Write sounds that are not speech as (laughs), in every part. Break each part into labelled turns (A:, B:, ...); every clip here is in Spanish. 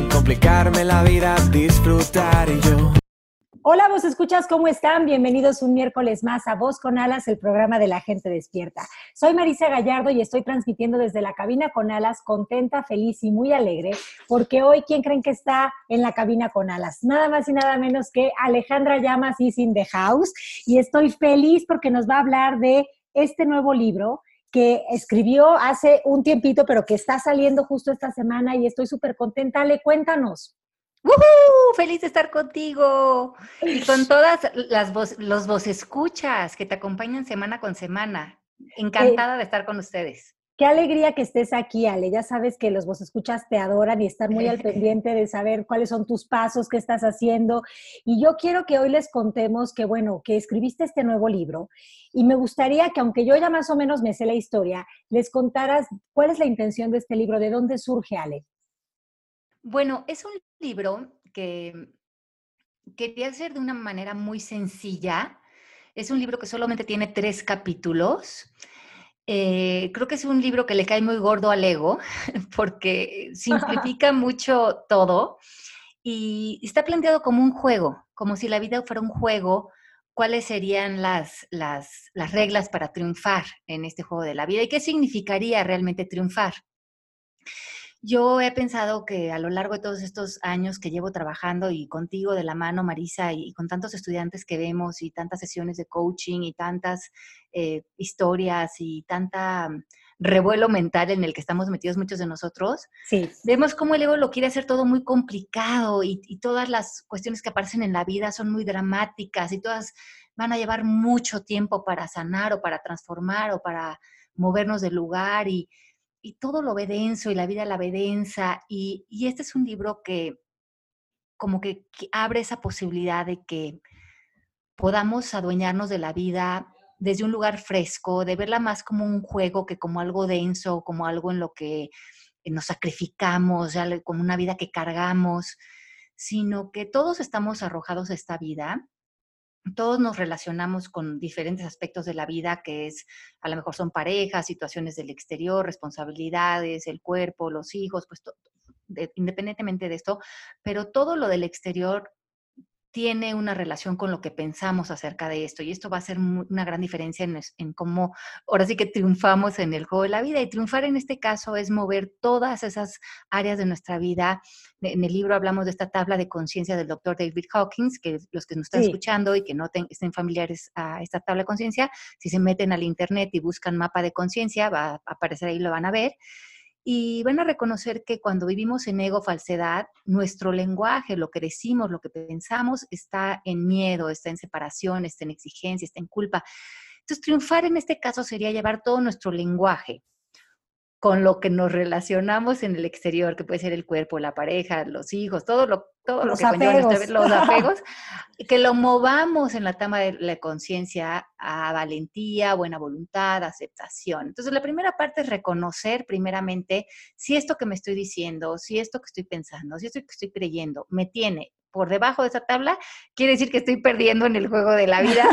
A: sin complicarme la vida, disfrutar y yo.
B: Hola, vos escuchas, ¿cómo están? Bienvenidos un miércoles más a Voz con Alas, el programa de la gente despierta. Soy Marisa Gallardo y estoy transmitiendo desde la cabina con alas, contenta, feliz y muy alegre, porque hoy, ¿quién creen que está en la cabina con alas? Nada más y nada menos que Alejandra Llamas is in the house. Y estoy feliz porque nos va a hablar de este nuevo libro que escribió hace un tiempito, pero que está saliendo justo esta semana y estoy súper contenta. Ale, cuéntanos.
C: ¡Woohoo! Feliz de estar contigo y con todas las voz, los vos escuchas que te acompañan semana con semana. Encantada de estar con ustedes.
B: Qué alegría que estés aquí, Ale. Ya sabes que los vos escuchas te adoran y están muy al (laughs) pendiente de saber cuáles son tus pasos, qué estás haciendo. Y yo quiero que hoy les contemos que, bueno, que escribiste este nuevo libro. Y me gustaría que, aunque yo ya más o menos me sé la historia, les contaras cuál es la intención de este libro, de dónde surge, Ale.
C: Bueno, es un libro que quería hacer de una manera muy sencilla. Es un libro que solamente tiene tres capítulos. Eh, creo que es un libro que le cae muy gordo al ego (laughs) porque simplifica mucho todo y está planteado como un juego, como si la vida fuera un juego. ¿Cuáles serían las, las, las reglas para triunfar en este juego de la vida y qué significaría realmente triunfar? Yo he pensado que a lo largo de todos estos años que llevo trabajando y contigo de la mano, Marisa, y, con tantos estudiantes que vemos y tantas sesiones de coaching y tantas eh, historias y tanta mm, revuelo mental en el que estamos metidos muchos de nosotros,
B: sí.
C: vemos cómo el ego lo quiere hacer todo muy complicado y, y todas las cuestiones que aparecen en la vida son muy dramáticas y todas van a llevar mucho tiempo para sanar o para transformar o para movernos del lugar y y todo lo ve denso y la vida la ve densa. Y, y este es un libro que como que, abre esa posibilidad de que podamos adueñarnos de la vida desde un lugar fresco, de verla más como un juego que como algo denso, como algo en lo que nos sacrificamos, ya como una vida que cargamos, sino que todos estamos arrojados a esta vida todos nos relacionamos con diferentes aspectos de la vida, que es, a lo mejor son parejas, situaciones del exterior, responsabilidades, el cuerpo, los hijos, pues de, independientemente de esto, pero todo lo del exterior tiene una relación con lo que pensamos acerca de esto y esto va a ser una gran diferencia en, en, cómo ahora sí que triunfamos en el juego de la vida y triunfar en este caso es mover todas esas áreas de nuestra vida. En el libro hablamos de esta tabla de conciencia del doctor David Hawkins, que los que nos están sí. escuchando y que no ten, estén familiares a esta tabla de conciencia, si se meten al internet y buscan mapa de conciencia, va a aparecer ahí, lo van a ver y van a reconocer que cuando vivimos en ego, falsedad, nuestro lenguaje, lo que decimos, lo que pensamos, está en miedo, está en separación, está en exigencia, está en culpa. Entonces, triunfar en este caso sería llevar todo nuestro lenguaje con lo que nos relacionamos en el exterior, que puede ser el cuerpo, la pareja, los hijos, todo lo, todo
B: los
C: lo que
B: apegos.
C: los apegos, (laughs) que lo movamos en la tama de la conciencia a valentía, buena voluntad, aceptación. Entonces, la primera parte es reconocer primeramente si esto que me estoy diciendo, si esto que estoy pensando, si esto que estoy creyendo me tiene por debajo de esa tabla, quiere decir que estoy perdiendo en el juego de la vida,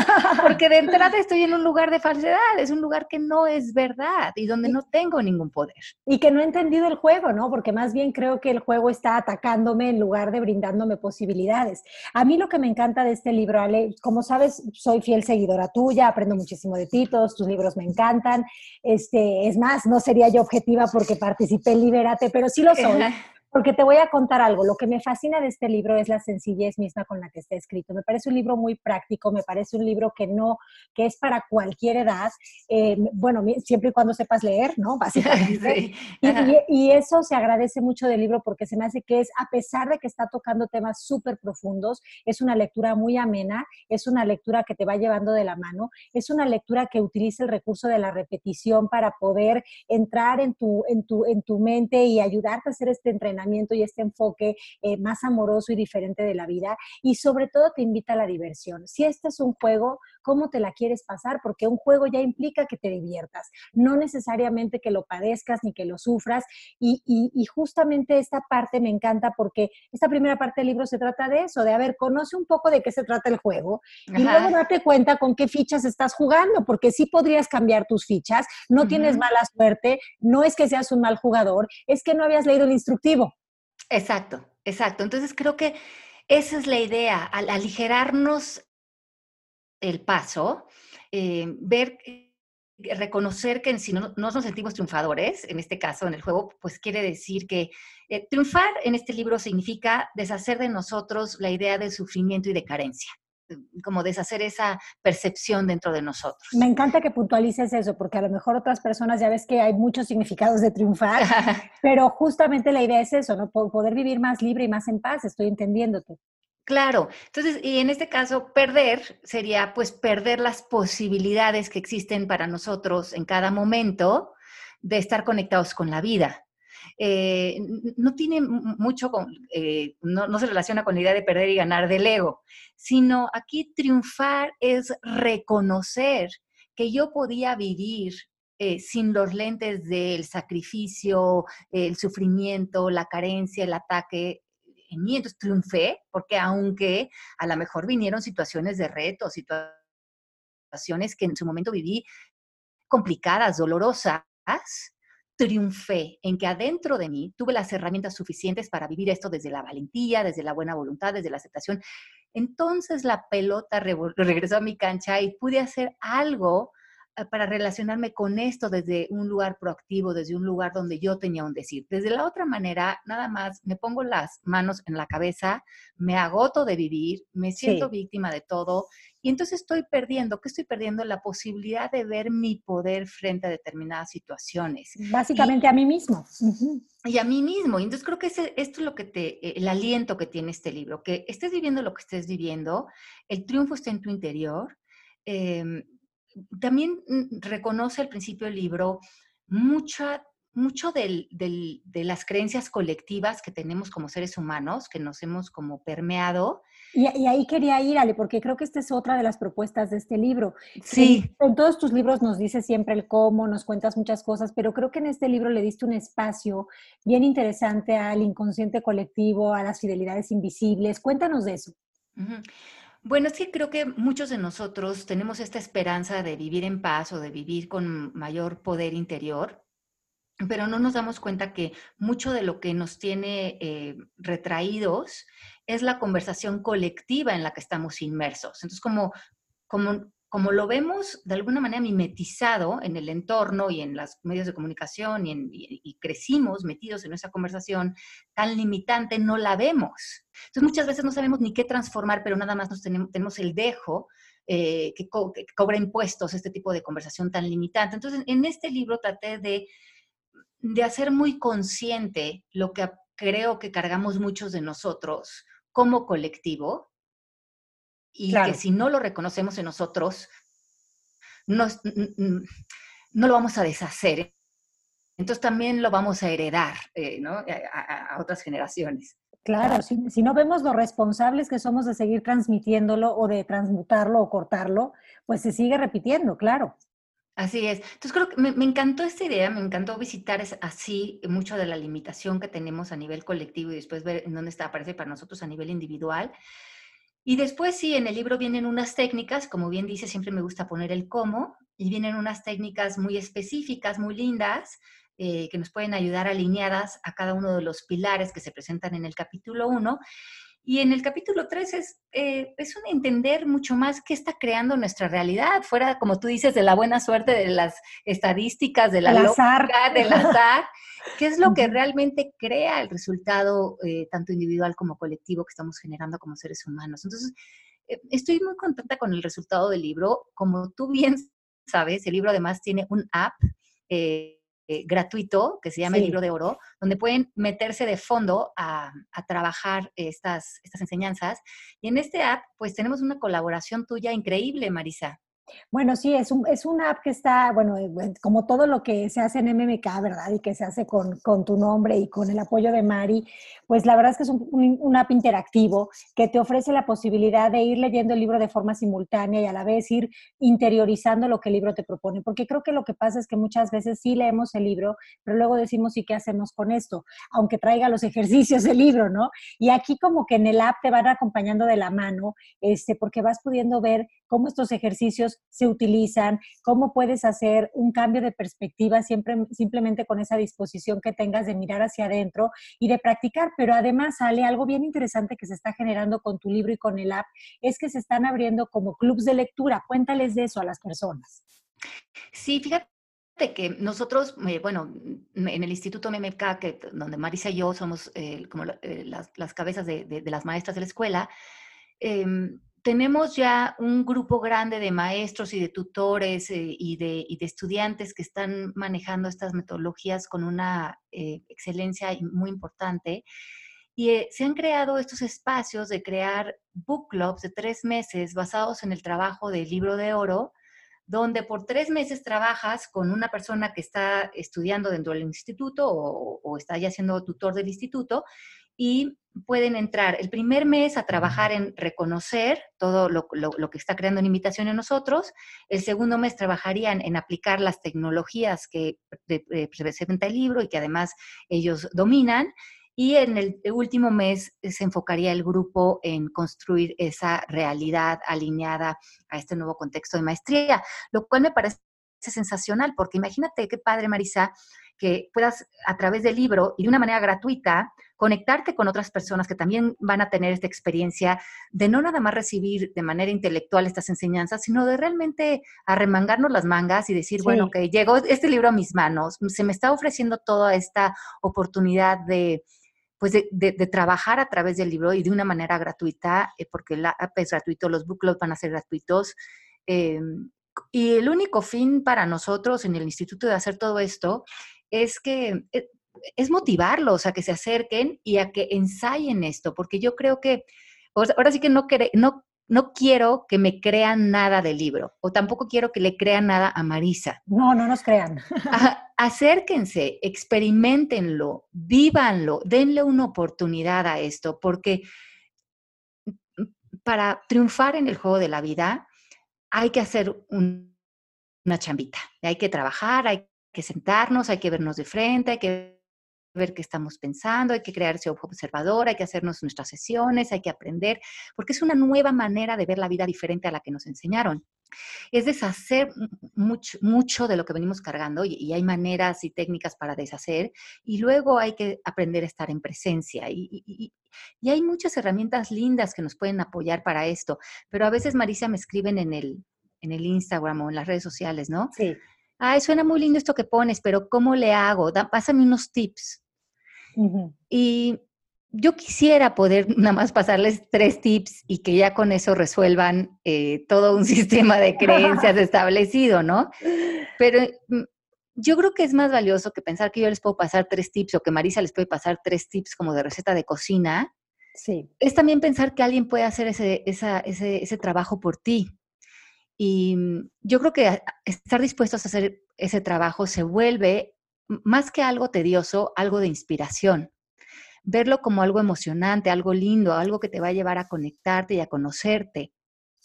C: porque de (laughs) entrada estoy en un lugar de falsedad, es un lugar que no es verdad y donde no tengo ningún poder.
B: Y que no he entendido el juego, ¿no? Porque más bien creo que el juego está atacándome en lugar de brindándome posibilidades. A mí lo que me encanta de este libro, Ale, como sabes, soy fiel seguidora tuya, aprendo muchísimo de ti, todos tus libros me encantan. Este, es más, no sería yo objetiva porque participé en Libérate, pero sí lo soy. (laughs) Porque te voy a contar algo. Lo que me fascina de este libro es la sencillez misma con la que está escrito. Me parece un libro muy práctico, me parece un libro que no, que es para cualquier edad. Eh, bueno, siempre y cuando sepas leer, ¿no? (laughs) Básicamente. Sí. Y, y, y, eso se agradece mucho del libro porque se me hace que es, a pesar de que está tocando temas súper profundos, es una lectura muy amena, es una lectura que te va llevando de la mano, es una lectura que utiliza el recurso de la repetición para poder entrar en tu, en tu, en tu mente y ayudarte a hacer este entrenamiento y este enfoque eh, más amoroso y diferente de la vida. Y sobre todo te invita a la diversión. Si este es un juego, ¿cómo te la quieres pasar? Porque un juego ya implica que te diviertas, no necesariamente que lo padezcas ni que lo sufras. Y, y justamente esta parte me encanta porque esta primera parte del libro se trata de eso, de, a ver, conoce un poco de qué se trata el juego y luego date cuenta con qué fichas estás jugando, porque sí podrías cambiar tus fichas, no tienes mala suerte, no es que seas un mal jugador, es que no habías leído el instructivo.
C: Exacto, exacto. Entonces creo que esa es la idea, al aligerarnos el paso, eh, ver reconocer que si no, nos sentimos triunfadores, en este caso en el juego, pues quiere decir que eh, triunfar en este libro significa deshacer de nosotros la idea de sufrimiento y de carencia como deshacer esa percepción dentro de nosotros.
B: Me encanta que puntualices eso, porque a lo mejor otras personas ya ves que hay muchos significados de triunfar, (laughs) pero justamente la idea es eso, ¿no? Poder vivir más libre y más en paz, estoy entendiéndote.
C: Claro, entonces, y en este caso, perder sería pues perder las posibilidades que existen para nosotros en cada momento de estar conectados con la vida. Eh, no tiene mucho con, eh, no, se relaciona con la idea de perder y ganar del ego, sino aquí triunfar es reconocer que yo podía vivir eh, sin los lentes del sacrificio, el sufrimiento, la carencia, el ataque, mí, entonces triunfé, porque aunque a lo mejor vinieron situaciones de reto, situaciones que en su momento viví complicadas, dolorosas, triunfé en que adentro de mí tuve las herramientas suficientes para vivir esto desde la valentía, desde la buena voluntad, desde la aceptación. Entonces la pelota regresó a mi cancha y pude hacer algo para relacionarme con esto desde un lugar proactivo, desde un lugar donde yo tenía un decir. Desde la otra manera, nada más me pongo las manos en la cabeza, me agoto de vivir, me siento víctima de todo y entonces estoy perdiendo, ¿qué estoy perdiendo? La posibilidad de ver mi poder frente a determinadas situaciones.
B: Básicamente a mí mismo.
C: Y a mí mismo. Y entonces creo que esto es lo que te, eh, el aliento que tiene este libro, que estés viviendo lo que estés viviendo, el triunfo está en tu interior. Eh, también mm, reconoce al principio del libro mucha, mucho de las creencias colectivas que tenemos como seres humanos, que nos hemos como permeado.
B: Y, ahí quería ir, Ale, porque creo que esta es otra de las propuestas de este libro.
C: Sí.
B: En, en, todos tus libros nos dices siempre el cómo, nos cuentas muchas cosas, pero creo que en este libro le diste un espacio bien interesante al inconsciente colectivo, a las fidelidades invisibles. Cuéntanos de eso.
C: Bueno, es que creo que muchos de nosotros tenemos esta esperanza de vivir en paz o de vivir con mayor poder interior, pero no nos damos cuenta que mucho de lo que nos tiene eh, retraídos es la conversación colectiva en la que estamos inmersos. Entonces, como, como como lo vemos de alguna manera mimetizado en el entorno y en los medios de comunicación y, crecimos metidos en esa conversación tan limitante, no la vemos. Entonces muchas veces no sabemos ni qué transformar, pero nada más nos tenemos, el dejo eh, que, cobra impuestos este tipo de conversación tan limitante. Entonces en este libro traté de, de hacer muy consciente lo que creo que cargamos muchos de nosotros como colectivo, y que si no lo reconocemos en nosotros, no lo vamos a deshacer. Entonces también lo vamos a heredar eh, a, otras generaciones.
B: Claro, si, si, no vemos lo responsables que somos de seguir transmitiéndolo o de transmutarlo o cortarlo, pues se sigue repitiendo, claro.
C: Así es. Entonces creo que me, me, encantó esta idea, me encantó visitar así mucho de la limitación que tenemos a nivel colectivo y después ver en dónde está, aparece para nosotros a nivel individual. Y después sí, en el libro vienen unas técnicas, como bien dice, siempre me gusta poner el cómo, y vienen unas técnicas muy específicas, muy lindas, eh, que nos pueden ayudar alineadas a cada uno de los pilares que se presentan en el capítulo 1. Y en el capítulo 3 es, eh, es un entender mucho más qué está creando nuestra realidad, fuera, como tú dices, de la buena suerte, de las estadísticas, de la
B: azar.
C: del azar, qué es lo que realmente crea el resultado, eh, tanto individual como colectivo, que estamos generando como seres humanos. Entonces, eh, estoy muy contenta con el resultado del libro. Como tú bien sabes, el libro además tiene un app. Eh, eh, gratuito que se llama el libro de oro, donde pueden meterse de fondo a, trabajar estas, estas enseñanzas. Y en este app, pues tenemos una colaboración tuya increíble, Marisa.
B: Bueno, sí, es, un, es una app que está, bueno, eh, como todo lo que se hace en MMK, ¿verdad? Y que se hace con, con tu nombre y con el apoyo de Mari, pues la verdad es que es un, app interactivo que te ofrece la posibilidad de ir leyendo el libro de forma simultánea y a la vez ir interiorizando lo que el libro te propone. Porque creo que lo que pasa es que muchas veces sí leemos el libro, pero luego decimos, ¿y qué hacemos con esto? Aunque traiga los (laughs) ejercicios del libro, ¿no? Y aquí como que en el app te van acompañando de la mano, este, porque vas pudiendo ver cómo estos se utilizan, cómo puedes hacer un cambio de perspectiva siempre, simplemente con esa disposición que tengas de mirar hacia adentro y de practicar. Pero además sale algo bien interesante que se está generando con tu libro y con el app, es que se están abriendo como clubs de lectura. Cuéntales de eso a las personas.
C: Sí, fíjate que nosotros, eh, bueno, en el Instituto MMK, que, donde Marisa y yo somos eh, como eh, las, cabezas de, las maestras de la escuela, em, tenemos ya un grupo grande de maestros y de tutores eh, y, de, estudiantes que están manejando estas metodologías con una eh, excelencia muy importante. Y eh, se han creado estos espacios de crear book clubs de tres meses basados en el trabajo del libro de oro, donde por tres meses trabajas con una persona que está estudiando dentro del instituto o, o está ya siendo tutor del instituto y pueden entrar el primer mes a trabajar en reconocer todo lo, que está creando en invitación en nosotros. El segundo mes trabajarían en aplicar las tecnologías que presenta el libro y que además ellos dominan. Y en el último mes se enfocaría el grupo en construir esa realidad alineada a este nuevo contexto de maestría, lo cual me parece sensacional, porque imagínate qué padre, Marisa, que puedas a través del libro y de una manera gratuita conectarte con otras personas que también van a tener esta experiencia de no nada más recibir de manera intelectual estas enseñanzas, sino de realmente arremangarnos las mangas y decir, bueno, que llegó este libro a mis manos, se me está ofreciendo toda esta oportunidad de pues de, trabajar a través del libro y de una manera gratuita, eh, porque la app es gratuito, los book clubs van a ser gratuitos. Em, y el único fin para nosotros en el instituto de hacer todo esto es que eh, es motivarlos a que se acerquen y a que ensayen esto, porque yo creo que, ahora sí que no, no, no quiero que me crean nada del libro, o tampoco quiero que le crean nada a Marisa.
B: No, no nos crean. (laughs)
C: acérquense, experimentenlo, vívanlo, denle una oportunidad a esto, porque para triunfar en el juego de la vida hay que hacer una chambita, hay que trabajar, hay que sentarnos, hay que vernos de frente, hay que ver qué estamos pensando, hay que crear ese ojo observador, hay que hacernos nuestras sesiones, hay que aprender, porque es una nueva manera de ver la vida diferente a la que nos enseñaron. Es deshacer mucho, mucho de lo que venimos cargando y, hay maneras y técnicas para deshacer y luego hay que aprender a estar en presencia y, y, hay muchas herramientas lindas que nos pueden apoyar para esto, pero a veces Marisa me escriben en el, en el Instagram o en las redes sociales, ¿no?
B: Sí
C: ay, suena muy lindo esto que pones, pero ¿cómo le hago? pásame unos tips. Y yo quisiera poder (laughs) nada más pasarles tres tips y que ya con eso resuelvan eh, todo un (laughs) sistema de creencias (laughs) establecido, ¿no? Pero mm, yo creo que es más valioso que pensar que yo les puedo pasar tres tips o que Marisa les puede pasar tres tips como de receta de cocina.
B: Sí.
C: Es también pensar que alguien puede hacer ese, ese, ese trabajo por ti. Y mm, yo creo que estar dispuestos a hacer ese trabajo se vuelve más que algo tedioso, algo de inspiración. Verlo como algo emocionante, algo lindo, algo que te va a llevar a conectarte y a conocerte.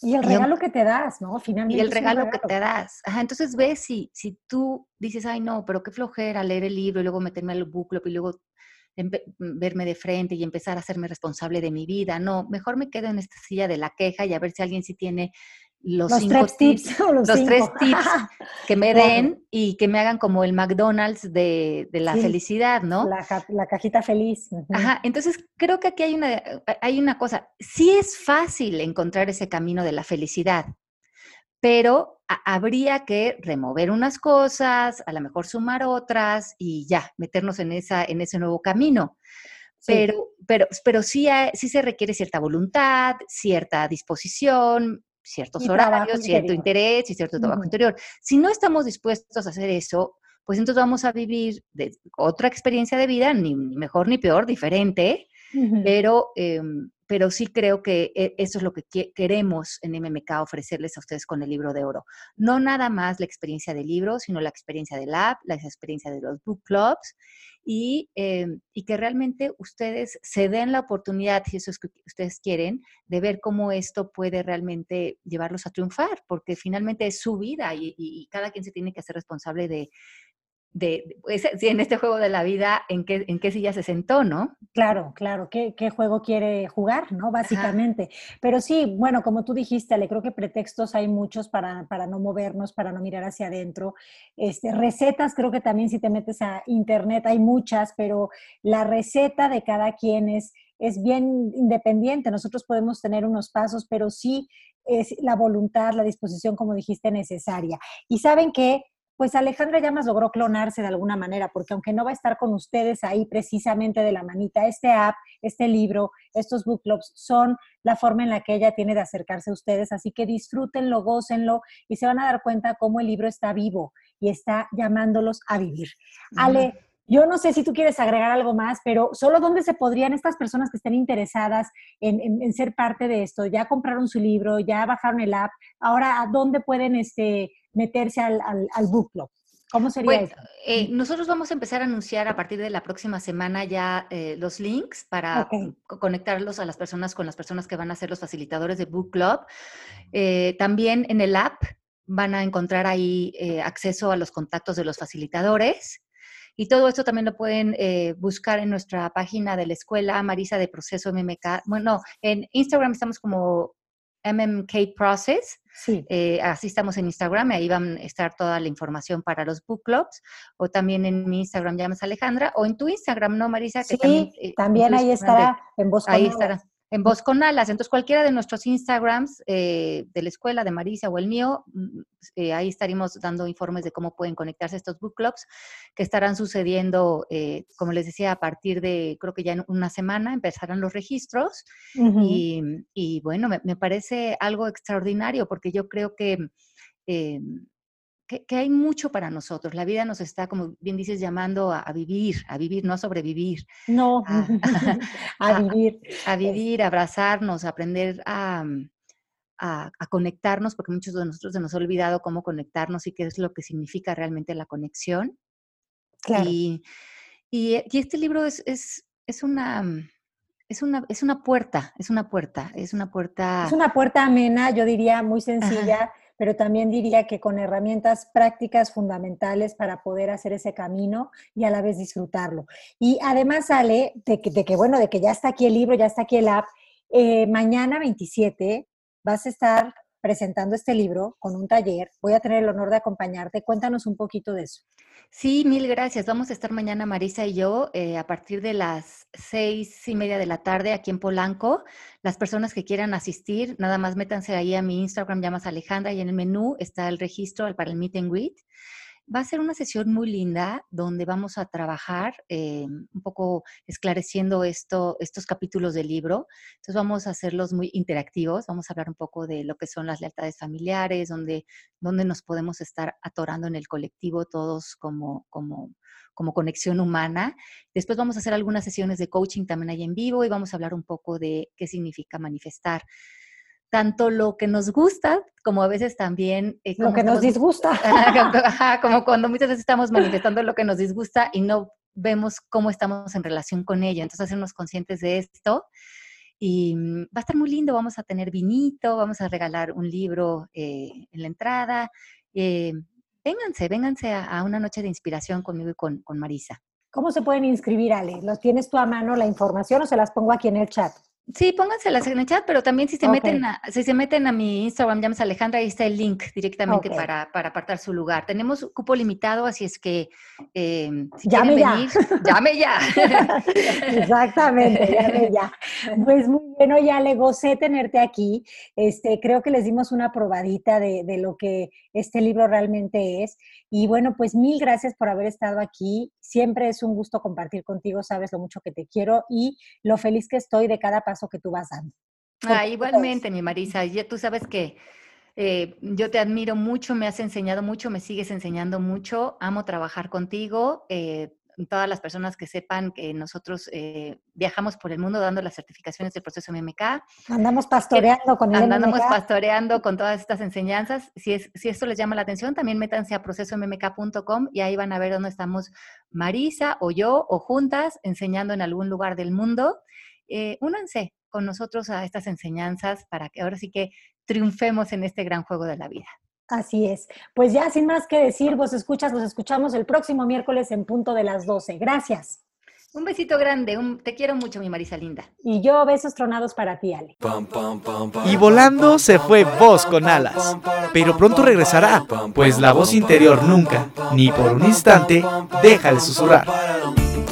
B: Y el regalo que te das, ¿no? Finalmente.
C: Y el regalo, que te das. Ajá, entonces ves si, si tú dices, ay, no, pero qué flojera leer el libro y luego meterme al book club y luego verme de frente y empezar a hacerme responsable de mi vida. No, mejor me quedo en esta silla de la queja y a ver si alguien sí tiene (laughs) los,
B: tres tips,
C: los, tres tips que me den y que me hagan como el McDonald's de, la felicidad, ¿no?
B: La, cajita feliz.
C: Ajá, entonces creo que aquí hay una, hay una cosa, sí es fácil encontrar ese camino de la felicidad, pero habría que remover unas cosas, a lo mejor sumar otras y ya, meternos en, esa, en ese nuevo camino. Pero, pero, pero sí, sí se requiere cierta voluntad, cierta disposición, ciertos horarios, cierto interés y cierto trabajo interior. Si no estamos dispuestos a hacer eso, pues entonces vamos a vivir otra experiencia de vida, ni, mejor ni peor, diferente, pero, em, pero sí creo que eh, eso es lo que queremos en MMK ofrecerles a ustedes con el libro de oro. No nada más la experiencia del libro, sino la experiencia del app, la experiencia de los book clubs y, em, y, que realmente ustedes se den la oportunidad, si eso es que ustedes quieren, de ver cómo esto puede realmente llevarlos a triunfar, porque finalmente es su vida y, y cada quien se tiene que hacer responsable de, de, pues, en este juego de la vida, ¿en qué, en qué silla se sentó, no?
B: Claro, claro, ¿qué, qué juego quiere jugar, no? Básicamente. Pero sí, bueno, como tú dijiste, le creo que pretextos hay muchos para, para no movernos, para no mirar hacia adentro. Este, recetas, creo que también si te metes a internet hay muchas, pero la receta de cada quien es, es bien independiente. Nosotros podemos tener unos pasos, pero sí es la voluntad, la disposición, como dijiste, necesaria. Y saben que pues Alejandra Llamas logró clonarse de alguna manera, porque aunque no va a estar con ustedes ahí precisamente de la manita, este app, este libro, estos book clubs son la forma en la que ella tiene de acercarse a ustedes, así que disfrútenlo, gócenlo y se van a dar cuenta cómo el libro está vivo y está llamándolos a vivir. Ale, yo no sé si tú quieres agregar algo más, pero solo dónde se podrían estas personas que estén interesadas en, ser parte de esto, ya compraron su libro, ya bajaron el app, ahora a dónde pueden este, meterse al, al, book club. ¿Cómo sería eso?
C: Eh, nosotros vamos a empezar a anunciar a partir de la próxima semana ya eh, los links para conectarlos a las personas con las personas que van a ser los facilitadores de Book Club. Eh, también en el app van a encontrar ahí acceso a los contactos de los facilitadores. Y todo esto también lo pueden buscar en nuestra página de la escuela Marisa de Proceso MMK. Bueno, en Instagram estamos como MMK Process. Sí. Eh, así estamos en Instagram, ahí van a estar toda la información para los book clubs, o también en mi Instagram, llamas Alejandra, o en tu Instagram, ¿no, Marisa?
B: sí, también, eh, ahí estará en voz
C: Ahí estará en Voz con Alas. Entonces, cualquiera de nuestros Instagrams eh, de la escuela, de Marisa o el mío, mm, eh, ahí estaremos dando informes de cómo pueden conectarse a estos book clubs que estarán sucediendo, eh, como les decía, a partir de, creo que ya en una semana empezarán los registros. y, bueno, me, parece algo extraordinario porque yo creo que que, hay mucho para nosotros. La vida nos está, como bien dices, llamando a, vivir, a vivir, no a sobrevivir.
B: No, a, (laughs) (laughs) vivir.
C: A, vivir, a abrazarnos, a aprender mm, a, conectarnos, porque muchos de nosotros se nos ha olvidado cómo conectarnos y qué es lo que significa realmente la conexión. Claro. Y, y, este libro es, es, es una... Mm, es una, es una puerta, es una puerta, es una puerta.
B: Es una puerta amena, yo diría, muy sencilla, pero también diría que con herramientas prácticas fundamentales para poder hacer ese camino y a la vez disfrutarlo. Y además sale de que, de que bueno, de que ya está aquí el libro, ya está aquí el app. Eh, mañana 27 vas a estar presentando este libro con un taller. Voy a tener el honor de acompañarte. Cuéntanos un poquito de eso.
C: Sí, mil gracias. Vamos a estar mañana Marisa y yo eh, a partir de las seis y media de la tarde aquí en Polanco. Las personas que quieran asistir, nada más métanse ahí a mi Instagram, llamas Alejandra y en el menú está el registro para el meet and greet. Va a ser una sesión muy linda donde vamos a trabajar eh, un poco esclareciendo esto, estos capítulos del libro. Entonces vamos a hacerlos muy interactivos, vamos a hablar un poco de lo que son las lealtades familiares, donde, donde nos podemos estar atorando en el colectivo todos como, como, como conexión humana. Después vamos a hacer algunas sesiones de coaching también ahí en vivo y vamos a hablar un poco de qué significa manifestar tanto lo que nos gusta como a veces también...
B: Eh, lo que nos disgusta. (laughs)
C: como cuando muchas veces estamos manifestando lo que nos disgusta y no vemos cómo estamos en relación con ello. Entonces, hacernos conscientes de esto. Y mm, va a estar muy lindo, vamos a tener vinito, vamos a regalar un libro eh, en la entrada. Eh, vénganse, vénganse a, una noche de inspiración conmigo y con, con Marisa.
B: ¿Cómo se pueden inscribir, Ale? ¿Los tienes tú a mano la información o se las pongo aquí en el chat?
C: Sí, pónganselas en el chat, pero también si se meten a, si se meten a mi Instagram, llames Alejandra, ahí está el link directamente para, para, apartar su lugar. Tenemos cupo limitado, así es que eh, si llame quieren venir, llame ya. (laughs)
B: Exactamente, llame ya. Pues muy bien, ya le gocé tenerte aquí. Este, creo que les dimos una probadita de, de lo que este libro realmente es. Y bueno, pues mil gracias por haber estado aquí. Siempre es un gusto compartir contigo, sabes lo mucho que te quiero y lo feliz que estoy de cada paso que tú vas dando.
C: Ah, igualmente, mi Marisa. Ya tú sabes que eh, yo te admiro mucho, me has enseñado mucho, me sigues enseñando mucho. Amo trabajar contigo. Eh, todas las personas que sepan que nosotros eh, viajamos por el mundo dando las certificaciones del proceso MMK.
B: Andamos pastoreando con
C: el Andamos pastoreando con todas estas enseñanzas. Si, es, si esto les llama la atención, también métanse a procesommk.com y ahí van a ver dónde estamos Marisa o yo o juntas enseñando en algún lugar del mundo. Eh, únanse con nosotros a estas enseñanzas para que ahora sí que triunfemos en este gran juego de la vida.
B: Así es. Pues ya sin más que decir, vos escuchas, los escuchamos el próximo miércoles en punto de las 12. Gracias.
C: Un besito grande, te quiero mucho, mi Marisa linda.
B: Y yo besos tronados para ti, Ale.
D: Y volando se fue voz con alas, pero pronto regresará, pues la voz interior nunca, ni por un instante, deja de susurrar.